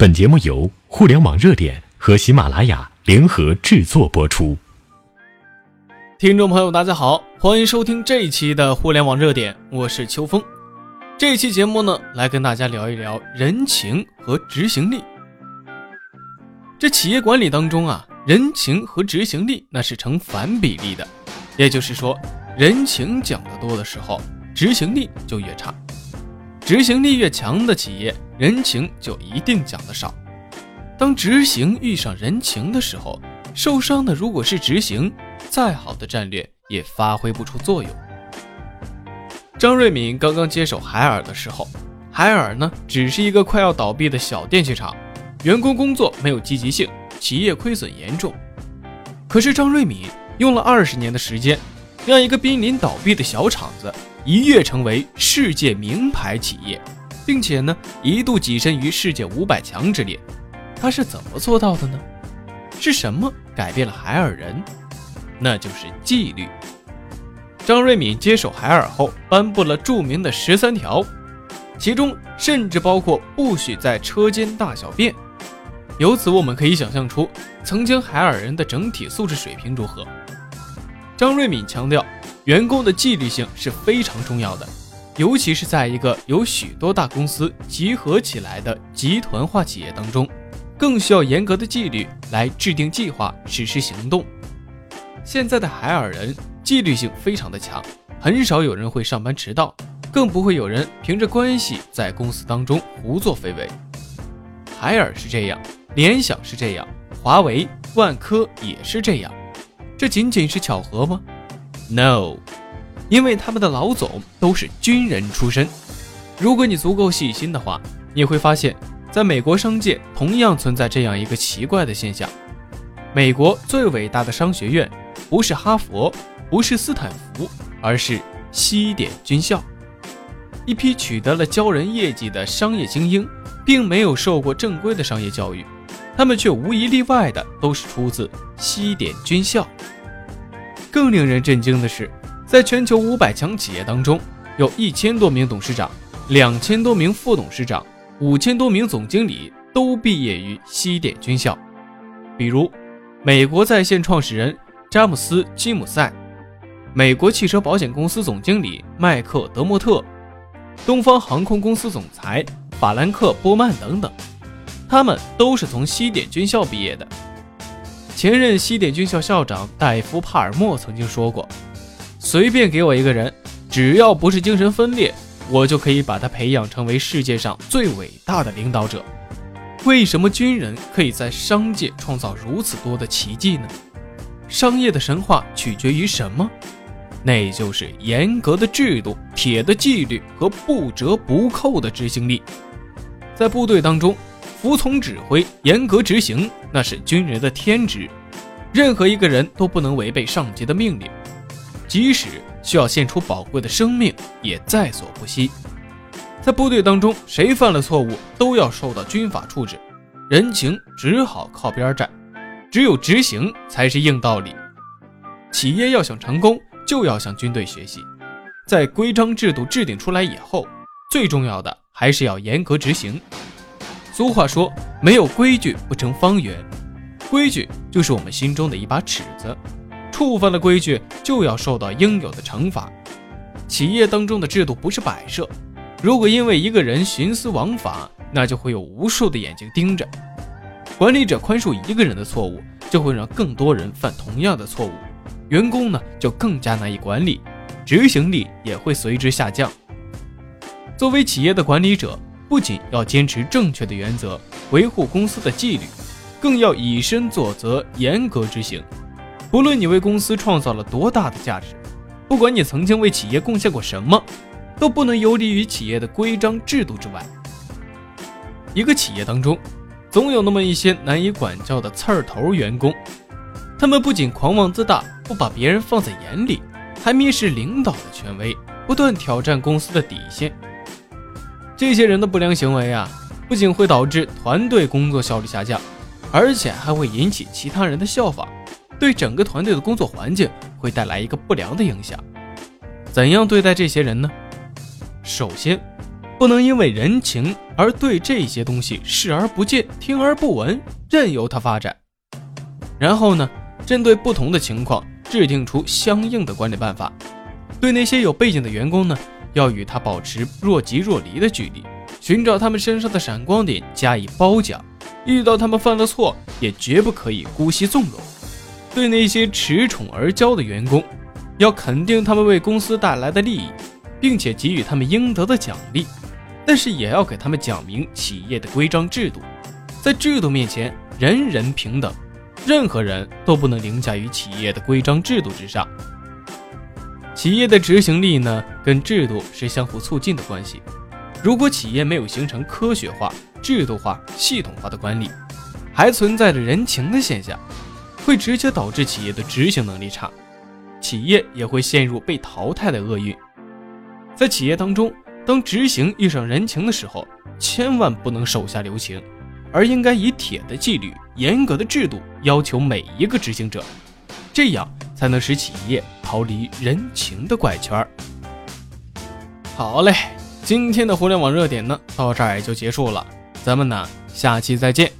本节目由互联网热点和喜马拉雅联合制作播出。听众朋友，大家好，欢迎收听这一期的互联网热点，我是秋风。这期节目呢，来跟大家聊一聊人情和执行力。这企业管理当中啊，人情和执行力那是成反比例的，也就是说，人情讲得多的时候，执行力就越差。执行力越强的企业，人情就一定讲得少。当执行遇上人情的时候，受伤的如果是执行，再好的战略也发挥不出作用。张瑞敏刚刚接手海尔的时候，海尔呢只是一个快要倒闭的小电器厂，员工工作没有积极性，企业亏损严重。可是张瑞敏用了二十年的时间，让一个濒临倒闭的小厂子。一跃成为世界名牌企业，并且呢一度跻身于世界五百强之列，他是怎么做到的呢？是什么改变了海尔人？那就是纪律。张瑞敏接手海尔后，颁布了著名的十三条，其中甚至包括不许在车间大小便。由此我们可以想象出，曾经海尔人的整体素质水平如何。张瑞敏强调。员工的纪律性是非常重要的，尤其是在一个有许多大公司集合起来的集团化企业当中，更需要严格的纪律来制定计划、实施行动。现在的海尔人纪律性非常的强，很少有人会上班迟到，更不会有人凭着关系在公司当中胡作非为。海尔是这样，联想是这样，华为、万科也是这样，这仅仅是巧合吗？No，因为他们的老总都是军人出身。如果你足够细心的话，你会发现，在美国商界同样存在这样一个奇怪的现象：美国最伟大的商学院不是哈佛，不是斯坦福，而是西点军校。一批取得了骄人业绩的商业精英，并没有受过正规的商业教育，他们却无一例外的都是出自西点军校。更令人震惊的是，在全球五百强企业当中，有一千多名董事长、两千多名副董事长、五千多名总经理都毕业于西点军校。比如，美国在线创始人詹姆斯·吉姆塞，美国汽车保险公司总经理麦克·德莫特，东方航空公司总裁法兰克·波曼等等，他们都是从西点军校毕业的。前任西点军校校长戴夫·帕尔默曾经说过：“随便给我一个人，只要不是精神分裂，我就可以把他培养成为世界上最伟大的领导者。”为什么军人可以在商界创造如此多的奇迹呢？商业的神话取决于什么？那就是严格的制度、铁的纪律和不折不扣的执行力。在部队当中。服从指挥，严格执行，那是军人的天职。任何一个人都不能违背上级的命令，即使需要献出宝贵的生命，也在所不惜。在部队当中，谁犯了错误，都要受到军法处置，人情只好靠边站，只有执行才是硬道理。企业要想成功，就要向军队学习。在规章制度制定出来以后，最重要的还是要严格执行。俗话说：“没有规矩不成方圆。”规矩就是我们心中的一把尺子，触犯了规矩就要受到应有的惩罚。企业当中的制度不是摆设，如果因为一个人徇私枉法，那就会有无数的眼睛盯着。管理者宽恕一个人的错误，就会让更多人犯同样的错误，员工呢就更加难以管理，执行力也会随之下降。作为企业的管理者。不仅要坚持正确的原则，维护公司的纪律，更要以身作则，严格执行。不论你为公司创造了多大的价值，不管你曾经为企业贡献过什么，都不能游离于企业的规章制度之外。一个企业当中，总有那么一些难以管教的刺儿头员工，他们不仅狂妄自大，不把别人放在眼里，还蔑视领导的权威，不断挑战公司的底线。这些人的不良行为啊，不仅会导致团队工作效率下降，而且还会引起其他人的效仿，对整个团队的工作环境会带来一个不良的影响。怎样对待这些人呢？首先，不能因为人情而对这些东西视而不见、听而不闻，任由它发展。然后呢，针对不同的情况制定出相应的管理办法。对那些有背景的员工呢，要与他保持若即若离的距离，寻找他们身上的闪光点加以褒奖。遇到他们犯了错，也绝不可以姑息纵容。对那些恃宠而骄的员工，要肯定他们为公司带来的利益，并且给予他们应得的奖励。但是也要给他们讲明企业的规章制度，在制度面前，人人平等，任何人都不能凌驾于企业的规章制度之上。企业的执行力呢，跟制度是相互促进的关系。如果企业没有形成科学化、制度化、系统化的管理，还存在着人情的现象，会直接导致企业的执行能力差，企业也会陷入被淘汰的厄运。在企业当中，当执行遇上人情的时候，千万不能手下留情，而应该以铁的纪律、严格的制度要求每一个执行者，这样才能使企业逃离人情的怪圈好嘞。今天的互联网热点呢，到这儿也就结束了，咱们呢下期再见。